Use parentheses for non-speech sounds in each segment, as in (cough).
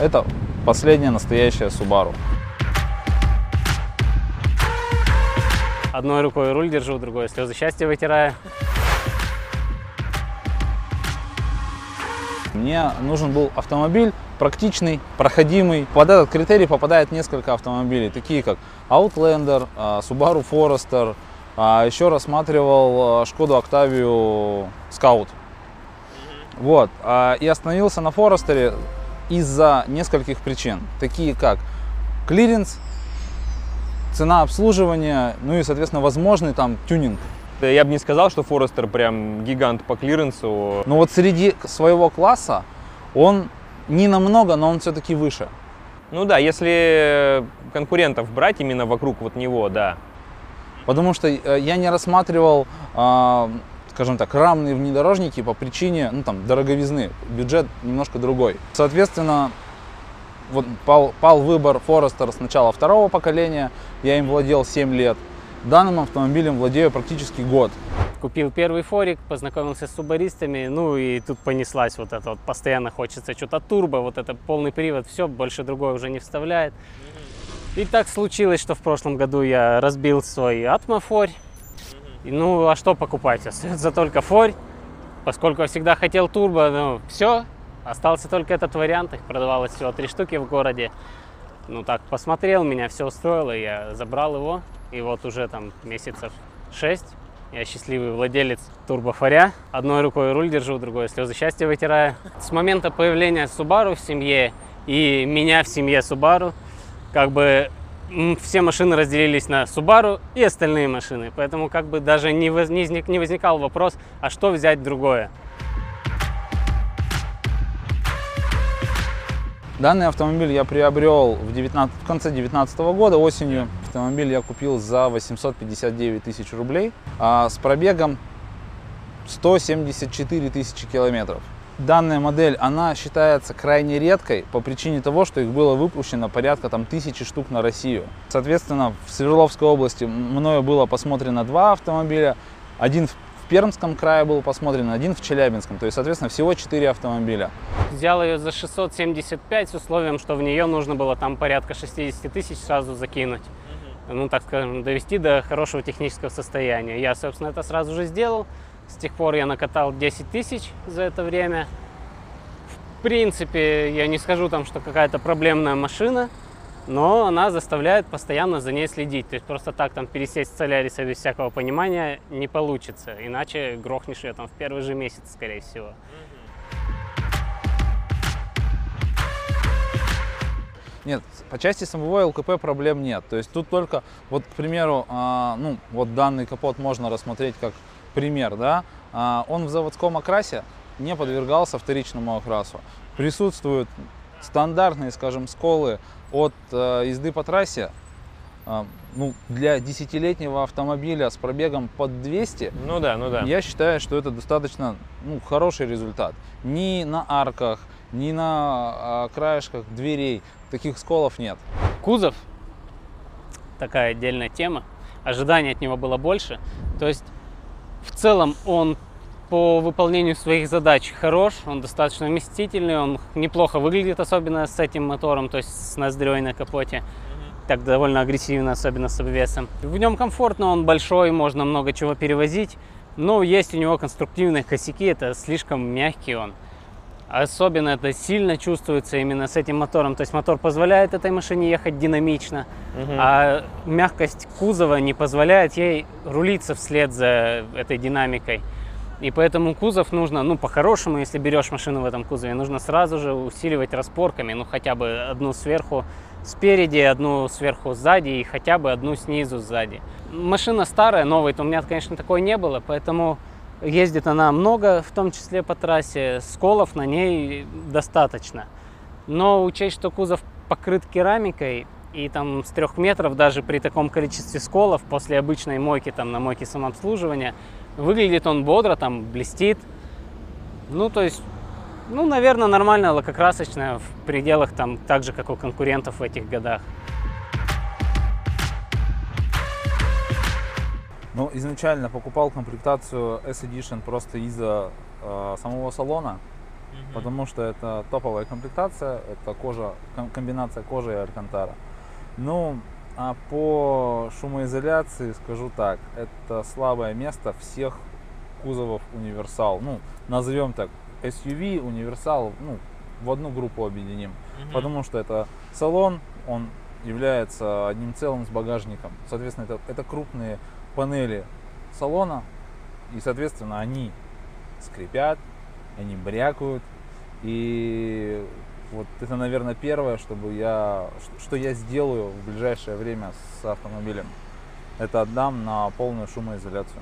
Это последняя настоящая Subaru. Одной рукой руль держу, другой слезы счастья вытираю. Мне нужен был автомобиль практичный, проходимый. Под этот критерий попадает несколько автомобилей, такие как Outlander, а, Subaru Forester, а еще рассматривал а, Шкоду Октавию Scout. Вот. И остановился на Форестере из-за нескольких причин, такие как клиренс, цена обслуживания, ну и, соответственно, возможный там тюнинг. Я бы не сказал, что Форестер прям гигант по клиренсу. Но вот среди своего класса он не намного, но он все-таки выше. Ну да, если конкурентов брать именно вокруг вот него, да. Потому что э, я не рассматривал, а, скажем так, рамные внедорожники по причине, ну там, дороговизны. Бюджет немножко другой. Соответственно, вот пал, пал выбор Forester с начала второго поколения. Я им владел 7 лет. Данным автомобилем владею практически год. Купил первый форик, познакомился с субаристами, ну и тут понеслась вот это вот, постоянно хочется что-то турбо, вот это полный привод, все, больше другое уже не вставляет. И так случилось, что в прошлом году я разбил свой атмофорь. Ну, а что покупать? Остается только форь. Поскольку я всегда хотел турбо, ну, все, остался только этот вариант. Их продавалось всего три штуки в городе. Ну, так посмотрел, меня все устроило, я забрал его. И вот уже там месяцев шесть я счастливый владелец турбофоря. Одной рукой руль держу, другой слезы счастья вытираю. С момента появления Subaru в семье и меня в семье Subaru, как бы все машины разделились на Subaru и остальные машины. Поэтому как бы даже не, воз- не возник- не возникал вопрос, а что взять другое. Данный автомобиль я приобрел в, 19 в конце 2019 года осенью. Автомобиль я купил за 859 тысяч рублей а с пробегом 174 тысячи километров. Данная модель, она считается крайне редкой по причине того, что их было выпущено порядка там тысячи штук на Россию. Соответственно, в Свердловской области мною было посмотрено два автомобиля. Один в Пермском крае был посмотрен, один в Челябинском. То есть, соответственно, всего четыре автомобиля. Взял ее за 675 с условием, что в нее нужно было там порядка 60 тысяч сразу закинуть. Ну, так скажем, довести до хорошего технического состояния. Я, собственно, это сразу же сделал. С тех пор я накатал 10 тысяч за это время. В принципе, я не скажу там, что какая-то проблемная машина, но она заставляет постоянно за ней следить. То есть просто так там пересесть с Соляриса без всякого понимания не получится. Иначе грохнешь ее там в первый же месяц, скорее всего. Нет, по части самого ЛКП проблем нет. То есть тут только, вот, к примеру, а, ну, вот данный капот можно рассмотреть как пример, да. А, он в заводском окрасе не подвергался вторичному окрасу. Присутствуют стандартные, скажем, сколы от э, езды по трассе. А, ну, для десятилетнего автомобиля с пробегом под 200 Ну да, ну да. я считаю, что это достаточно ну, хороший результат. Ни на арках, ни на а, краешках дверей таких сколов нет. Кузов такая отдельная тема. Ожиданий от него было больше. То есть в целом он по выполнению своих задач хорош, он достаточно вместительный, он неплохо выглядит, особенно с этим мотором, то есть с ноздрёй на капоте. Так довольно агрессивно, особенно с обвесом. В нем комфортно, он большой, можно много чего перевозить. Но есть у него конструктивные косяки, это слишком мягкий он. Особенно это сильно чувствуется именно с этим мотором. То есть мотор позволяет этой машине ехать динамично, Мгм. а мягкость кузова не позволяет ей рулиться вслед за этой динамикой. И поэтому кузов нужно, ну, по-хорошему, если берешь машину в этом кузове, нужно сразу же усиливать распорками, ну, хотя бы одну сверху спереди, одну сверху сзади и хотя бы одну снизу сзади. Машина старая, новой-то у меня, конечно, такой не было, поэтому ездит она много, в том числе по трассе, сколов на ней достаточно. Но учесть, что кузов покрыт керамикой, и там с трех метров даже при таком количестве сколов после обычной мойки там на мойке самообслуживания выглядит он бодро, там блестит. Ну, то есть, ну, наверное, нормальная лакокрасочная в пределах там так же, как у конкурентов в этих годах. Ну, изначально покупал комплектацию S-Edition просто из-за э, самого салона. потому что это топовая комплектация, это кожа, ком- комбинация кожи и алькантара. Ну, а по шумоизоляции скажу так, это слабое место всех кузовов универсал. Ну, назовем так, SUV, универсал, ну, в одну группу объединим. Потому что это салон, он является одним целым с багажником. Соответственно, это, это крупные панели салона, и, соответственно, они скрипят, они брякают. И вот это, наверное, первое, чтобы я, что я сделаю в ближайшее время с автомобилем. Это отдам на полную шумоизоляцию.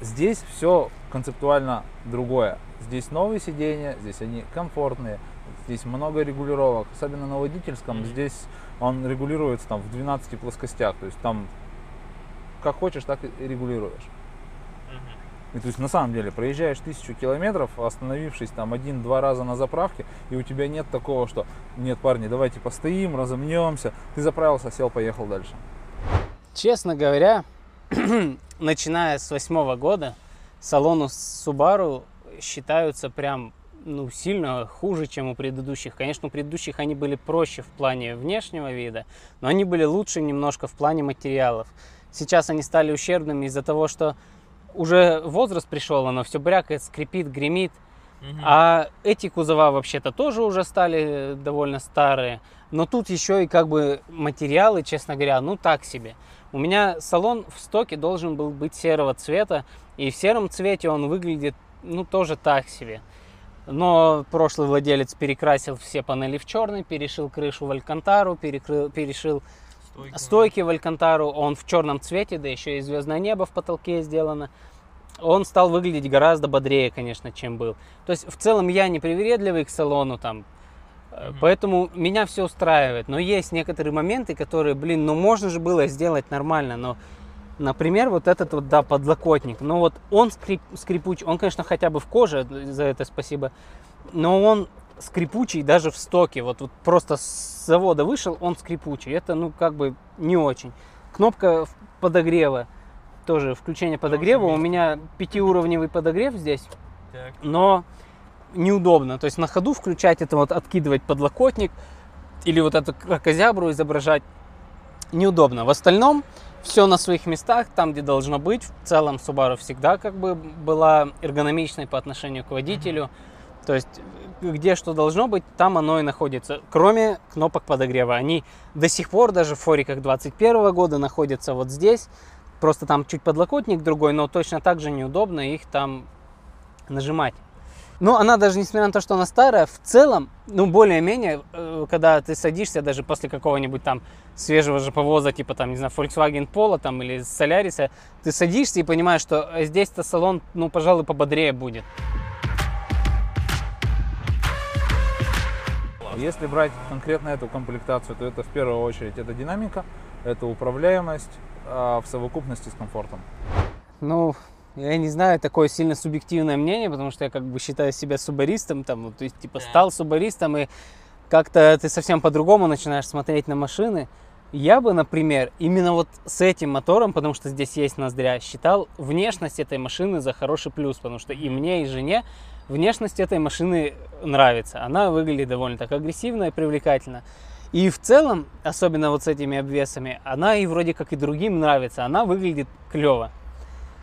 Здесь все концептуально другое. Здесь новые сиденья, здесь они комфортные, здесь много регулировок. Особенно на водительском, здесь он регулируется там в 12 плоскостях. То есть там как хочешь, так и регулируешь. И то есть на самом деле проезжаешь тысячу километров, остановившись там один-два раза на заправке, и у тебя нет такого, что нет, парни, давайте постоим, разомнемся. Ты заправился, сел, поехал дальше. Честно говоря, (clears throat) начиная с восьмого года, салоны Subaru считаются прям ну, сильно хуже, чем у предыдущих. Конечно, у предыдущих они были проще в плане внешнего вида, но они были лучше немножко в плане материалов. Сейчас они стали ущербными из-за того, что уже возраст пришел, оно все брякает, скрипит, гремит. А эти кузова вообще-то тоже уже стали довольно старые. Но тут еще и как бы материалы, честно говоря, ну так себе. У меня салон в стоке должен был быть серого цвета, и в сером цвете он выглядит, ну, тоже так себе. Но прошлый владелец перекрасил все панели в черный, перешил крышу в алькантару, перекрыл, перешил стойки в алькантару, он в черном цвете, да еще и звездное небо в потолке сделано. Он стал выглядеть гораздо бодрее, конечно, чем был. То есть в целом я не привередливый к салону там, э, поэтому меня все устраивает. Но есть некоторые моменты, которые, блин, ну можно же было сделать нормально, но Например, вот этот вот, да, подлокотник. Ну вот он скрип, скрипучий, он, конечно, хотя бы в коже, за это спасибо, но он скрипучий даже в стоке. Вот, вот просто с завода вышел, он скрипучий. Это, ну, как бы не очень. Кнопка подогрева, тоже включение подогрева. У меня пятиуровневый подогрев здесь, но неудобно. То есть на ходу включать это, вот откидывать подлокотник или вот эту кракозябру изображать неудобно. В остальном все на своих местах, там, где должно быть. В целом Subaru всегда как бы была эргономичной по отношению к водителю. То есть где что должно быть, там оно и находится. Кроме кнопок подогрева. Они до сих пор даже в фориках 21 года находятся вот здесь. Просто там чуть подлокотник другой, но точно так же неудобно их там нажимать. Ну, она даже, несмотря на то, что она старая, в целом, ну, более-менее, э, когда ты садишься даже после какого-нибудь там свежего же повоза, типа там, не знаю, Volkswagen Polo там или Solaris, ты садишься и понимаешь, что здесь-то салон, ну, пожалуй, пободрее будет. Если брать конкретно эту комплектацию, то это в первую очередь это динамика, это управляемость а, в совокупности с комфортом. Ну, я не знаю, такое сильно субъективное мнение, потому что я как бы считаю себя субаристом, там, ну, то есть, типа, стал субаристом, и как-то ты совсем по-другому начинаешь смотреть на машины. Я бы, например, именно вот с этим мотором, потому что здесь есть ноздря, считал внешность этой машины за хороший плюс, потому что и мне, и жене внешность этой машины нравится. Она выглядит довольно так агрессивно и привлекательно. И в целом, особенно вот с этими обвесами, она и вроде как и другим нравится. Она выглядит клево.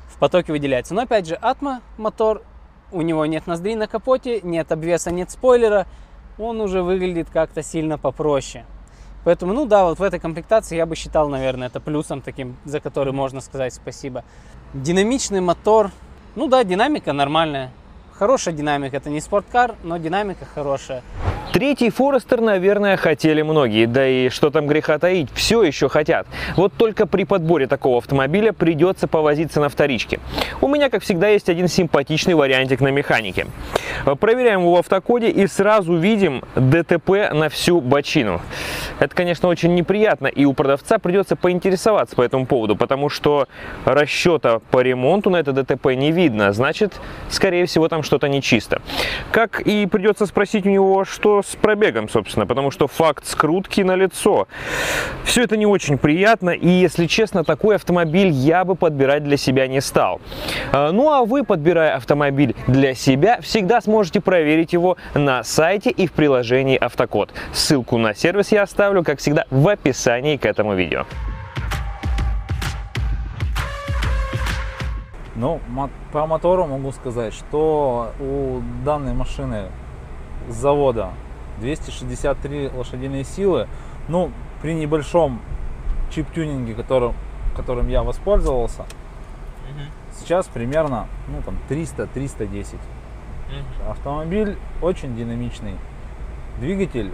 В потоке выделяется. Но опять же, Атма мотор, у него нет ноздри на капоте, нет обвеса, нет спойлера. Он уже выглядит как-то сильно попроще. Поэтому, ну да, вот в этой комплектации я бы считал, наверное, это плюсом таким, за который можно сказать спасибо. Динамичный мотор. Ну да, динамика нормальная. Хорошая динамика. Это не спорткар, но динамика хорошая. Третий Форестер, наверное, хотели многие, да и что там греха таить, все еще хотят. Вот только при подборе такого автомобиля придется повозиться на вторичке. У меня, как всегда, есть один симпатичный вариантик на механике. Проверяем его в автокоде и сразу видим ДТП на всю бочину. Это, конечно, очень неприятно, и у продавца придется поинтересоваться по этому поводу, потому что расчета по ремонту на это ДТП не видно, значит, скорее всего, там что-то нечисто. Как и придется спросить у него, что с пробегом, собственно, потому что факт скрутки на лицо. Все это не очень приятно, и, если честно, такой автомобиль я бы подбирать для себя не стал. А, ну а вы, подбирая автомобиль для себя, всегда сможете проверить его на сайте и в приложении Автокод. Ссылку на сервис я оставлю, как всегда, в описании к этому видео. Ну, по мотору могу сказать, что у данной машины с завода 263 лошадиные силы. Ну, при небольшом чип-тюнинге, которым, которым я воспользовался, сейчас примерно ну, там 300-310. Автомобиль очень динамичный. Двигатель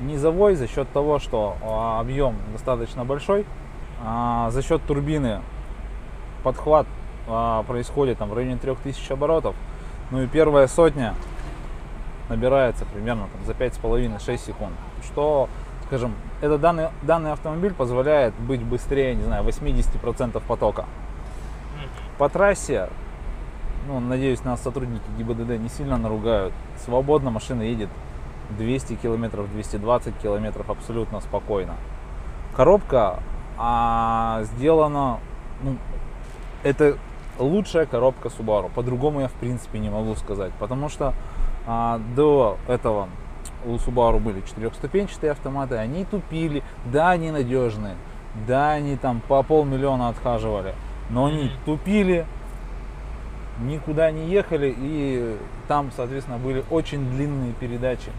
низовой за счет того, что а, объем достаточно большой. А за счет турбины подхват а, происходит там в районе 3000 оборотов. Ну и первая сотня набирается примерно там, за 5,5-6 секунд. Что, скажем, это данный, данный автомобиль позволяет быть быстрее, не знаю, 80% потока. По трассе, ну, надеюсь, нас сотрудники ГИБДД не сильно наругают. Свободно машина едет 200 километров, 220 километров абсолютно спокойно. Коробка а, сделана, ну, это лучшая коробка Subaru. По-другому я в принципе не могу сказать. Потому что а, до этого у Subaru были четырехступенчатые автоматы, они тупили, да, они надежные, да, они там по полмиллиона отхаживали, но они тупили, никуда не ехали, и там, соответственно, были очень длинные передачи,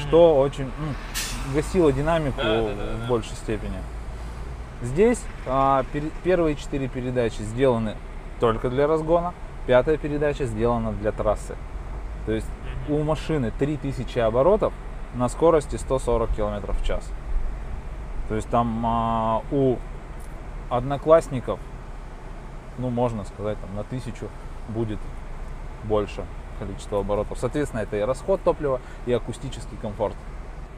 что очень ну, гасило динамику Да, да, да, в большей степени. Здесь а, пер- первые четыре передачи сделаны только для разгона, пятая передача сделана для трассы. То есть у машины 3000 оборотов на скорости 140 км в час. То есть там а, у одноклассников, ну можно сказать, там на тысячу будет больше количество оборотов. Соответственно, это и расход топлива, и акустический комфорт.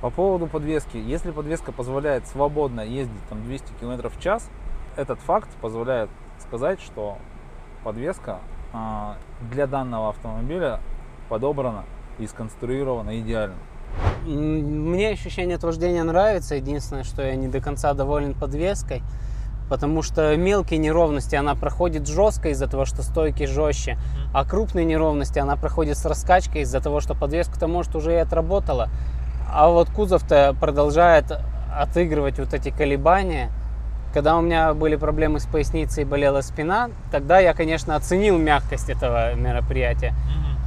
По поводу подвески. Если подвеска позволяет свободно ездить там 200 км в час, этот факт позволяет сказать, что подвеска а, для данного автомобиля подобрана и сконструирована идеально. Мне ощущение от вождения нравится. Единственное, что я не до конца доволен подвеской. Потому что мелкие неровности она проходит жестко из-за того, что стойки жестче. А крупные неровности она проходит с раскачкой из-за того, что подвеска-то может уже и отработала. А вот кузов-то продолжает отыгрывать вот эти колебания. Когда у меня были проблемы с поясницей и болела спина, тогда я, конечно, оценил мягкость этого мероприятия.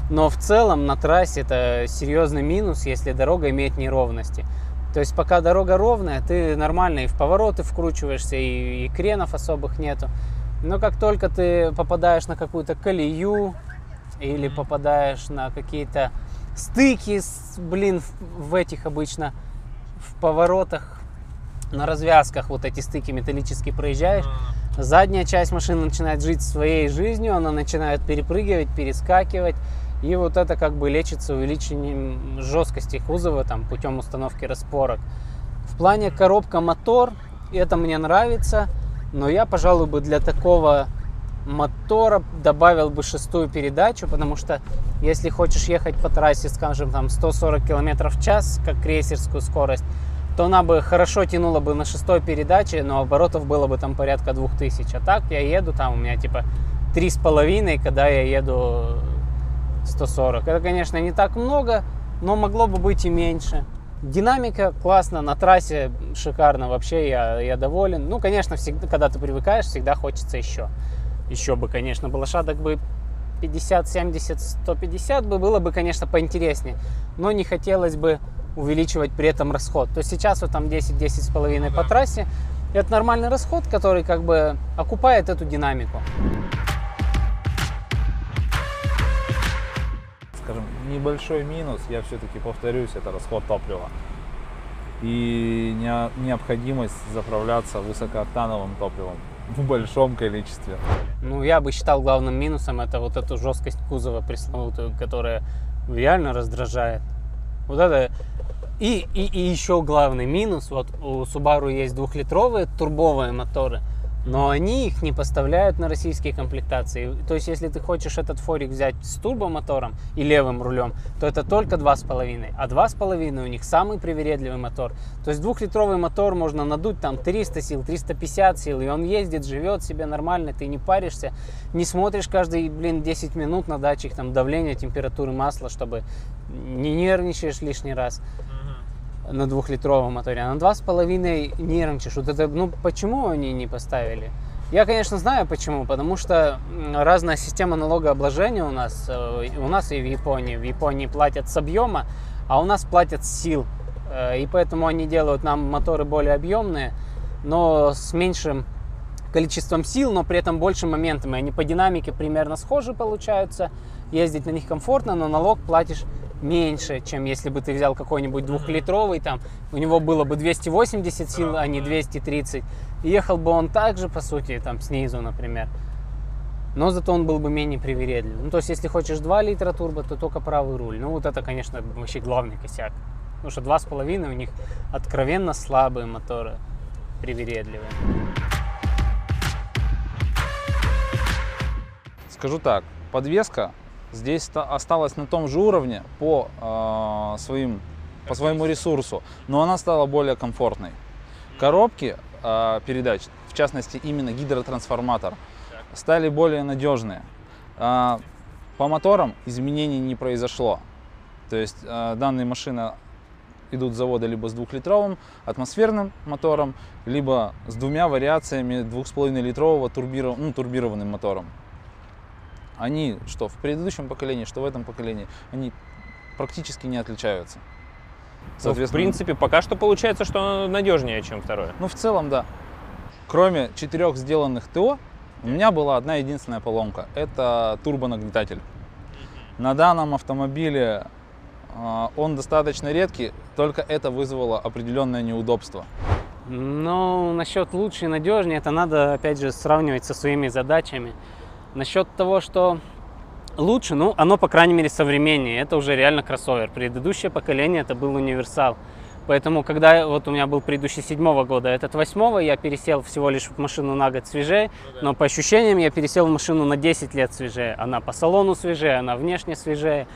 Но в целом на трассе это серьезный минус, если дорога имеет неровности. То есть пока дорога ровная, ты нормально и в повороты вкручиваешься, и, и кренов особых нету. Но как только ты попадаешь на какую-то колею или попадаешь на какие-то стыки, с- блин, в, в этих обычно в поворотах, на развязках вот эти стыки металлические проезжаешь, задняя часть машины начинает жить своей жизнью, она начинает перепрыгивать, перескакивать, и вот это как бы лечится увеличением жесткости кузова там, путем установки распорок. В плане коробка-мотор, это мне нравится, но я, пожалуй, бы для такого мотора добавил бы шестую передачу, потому что если хочешь ехать по трассе, скажем, там 140 км в час, как крейсерскую скорость, то она бы хорошо тянула бы на шестой передаче, но оборотов было бы там порядка 2000. А так я еду, там у меня типа три с половиной, когда я еду 140. Это, конечно, не так много, но могло бы быть и меньше. Динамика классно, на трассе шикарно, вообще я, я доволен. Ну, конечно, всегда, когда ты привыкаешь, всегда хочется еще. Еще бы, конечно, бы лошадок бы 50, 70, 150 бы было бы, конечно, поинтереснее. Но не хотелось бы увеличивать при этом расход. То есть сейчас вот там 10, 10 с половиной по трассе. Это нормальный расход, который как бы окупает эту динамику. Небольшой минус, я все-таки повторюсь, это расход топлива. И не- необходимость заправляться высокооктановым топливом в большом количестве. Ну, я бы считал главным минусом это вот эту жесткость кузова пресловутую, которая реально раздражает. Вот это. И, и, и еще главный минус, вот у Subaru есть двухлитровые турбовые моторы, но они их не поставляют на российские комплектации. То есть, если ты хочешь этот форик взять с турбомотором и левым рулем, то это только 2,5. А 2,5 у них самый привередливый мотор. То есть, двухлитровый мотор можно надуть там 300 сил, 350 сил, и он ездит, живет себе нормально, ты не паришься, не смотришь каждые, блин, 10 минут на датчик там давления, температуры масла, чтобы не нервничаешь лишний раз на двухлитровом моторе, а на два с половиной нервничаешь. Вот это, ну, почему они не поставили? Я, конечно, знаю почему, потому что разная система налогообложения у нас, э, у нас и в Японии. В Японии платят с объема, а у нас платят с сил. Э, и поэтому они делают нам моторы более объемные, но с меньшим количеством сил, но при этом больше моментами. Они по динамике примерно схожи получаются. Ездить на них комфортно, но налог платишь меньше, чем если бы ты взял какой-нибудь двухлитровый, там, у него было бы 280 сил, а не 230. И ехал бы он также, по сути, там, снизу, например. Но зато он был бы менее привередлив. Ну, то есть, если хочешь 2 литра турбо, то только правый руль. Ну, вот это, конечно, вообще главный косяк. Потому что 2,5 у них откровенно слабые моторы, привередливые. Скажу так, подвеска здесь осталась на том же уровне по, э, своим, по своему ресурсу, но она стала более комфортной. Коробки э, передач, в частности именно гидротрансформатор, стали более надежные. Э, по моторам изменений не произошло. То есть э, данные машины идут с завода либо с двухлитровым атмосферным мотором, либо с двумя вариациями 2,5 литрового турбиров... ну, турбированным мотором они, что в предыдущем поколении, что в этом поколении, они практически не отличаются. Ну, в принципе, пока что получается, что оно надежнее, чем второе. Ну, в целом, да. Кроме четырех сделанных ТО, у меня была одна единственная поломка. Это турбонагнетатель. На данном автомобиле э, он достаточно редкий, только это вызвало определенное неудобство. Ну, насчет лучше и надежнее, это надо, опять же, сравнивать со своими задачами. Насчет того, что лучше, ну, оно, по крайней мере, современнее. Это уже реально кроссовер. Предыдущее поколение это был универсал. Поэтому, когда вот у меня был предыдущий седьмого года, этот восьмого, я пересел всего лишь в машину на год свежее, но по ощущениям я пересел в машину на 10 лет свежее. Она по салону свежее, она внешне свежее.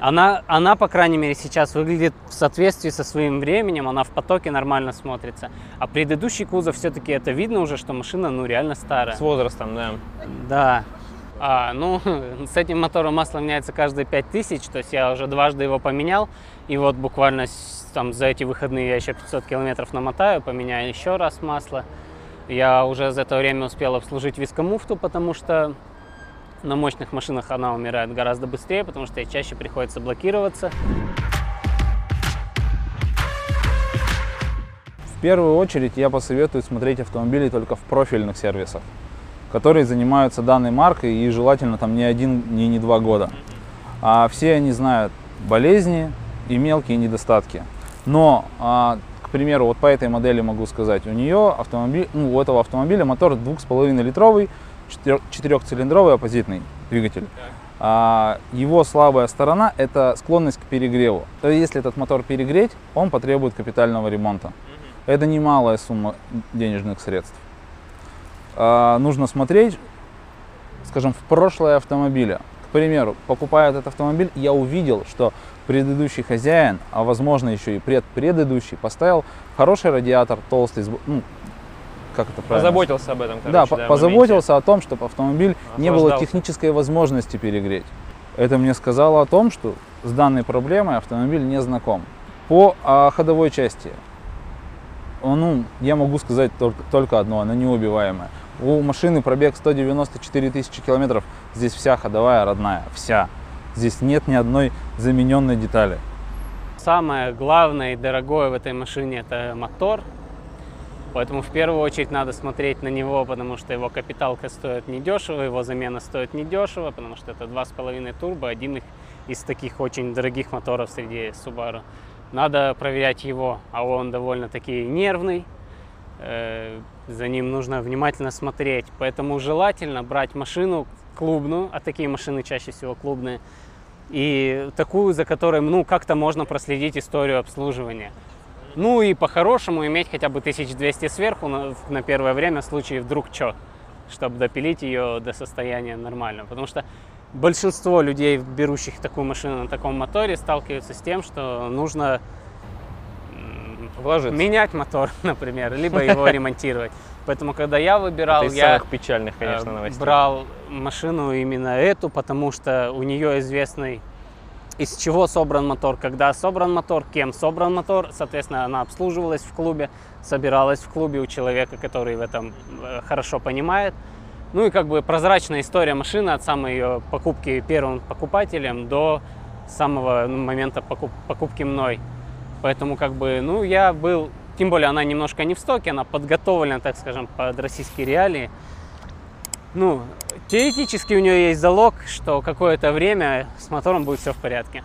Она, она, по крайней мере, сейчас выглядит в соответствии со своим временем, она в потоке нормально смотрится. А предыдущий кузов все-таки это видно уже, что машина, ну, реально старая. С возрастом, да. Да. А, ну, (laughs) с этим мотором масло меняется каждые 5000, то есть я уже дважды его поменял. И вот буквально там за эти выходные я еще 500 километров намотаю, поменяю еще раз масло. Я уже за это время успел обслужить вискомуфту, потому что на мощных машинах она умирает гораздо быстрее, потому что ей чаще приходится блокироваться. В первую очередь я посоветую смотреть автомобили только в профильных сервисах, которые занимаются данной маркой и желательно там не один, не, не два года. А все они знают болезни и мелкие недостатки. Но, а, к примеру, вот по этой модели могу сказать, у нее автомобиль, ну, у этого автомобиля мотор 2,5 литровый четырехцилиндровый оппозитный двигатель. А его слабая сторона – это склонность к перегреву. То есть, если этот мотор перегреть, он потребует капитального ремонта. Это немалая сумма денежных средств. А, нужно смотреть, скажем, в прошлое автомобиля. К примеру, покупая этот автомобиль, я увидел, что предыдущий хозяин, а возможно еще и предпредыдущий, поставил хороший радиатор, толстый, ну, как это правильно? Позаботился об этом, короче, да, да позаботился о том, чтобы автомобиль не было технической возможности перегреть. Это мне сказало о том, что с данной проблемой автомобиль не знаком. По а, ходовой части, ну, я могу сказать только, только одно, она неубиваемая. У машины пробег 194 тысячи километров, здесь вся ходовая родная, вся. Здесь нет ни одной замененной детали. Самое главное и дорогое в этой машине это мотор, Поэтому в первую очередь надо смотреть на него, потому что его капиталка стоит недешево, его замена стоит недешево, потому что это 2,5 турбо, один из таких очень дорогих моторов среди Subaru. Надо проверять его, а он довольно-таки нервный, э, за ним нужно внимательно смотреть. Поэтому желательно брать машину клубную, а такие машины чаще всего клубные, и такую, за которой ну, как-то можно проследить историю обслуживания. Ну и по-хорошему иметь хотя бы 1200 сверху на, на первое время в случае вдруг что, чтобы допилить ее до состояния нормального. Потому что большинство людей, берущих такую машину на таком моторе, сталкиваются с тем, что нужно Вложиться. менять мотор, (laughs) например, либо его (laughs) ремонтировать. Поэтому, когда я выбирал, Это из я печальных, конечно, э, новостей. брал машину именно эту, потому что у нее известный из чего собран мотор, когда собран мотор, кем собран мотор. Соответственно, она обслуживалась в клубе, собиралась в клубе у человека, который в этом э, хорошо понимает. Ну и как бы прозрачная история машины от самой ее покупки первым покупателем до самого ну, момента покуп- покупки мной. Поэтому как бы, ну, я был, тем более она немножко не в стоке, она подготовлена, так скажем, под российские реалии. Ну, теоретически у нее есть залог, что какое-то время с мотором будет все в порядке.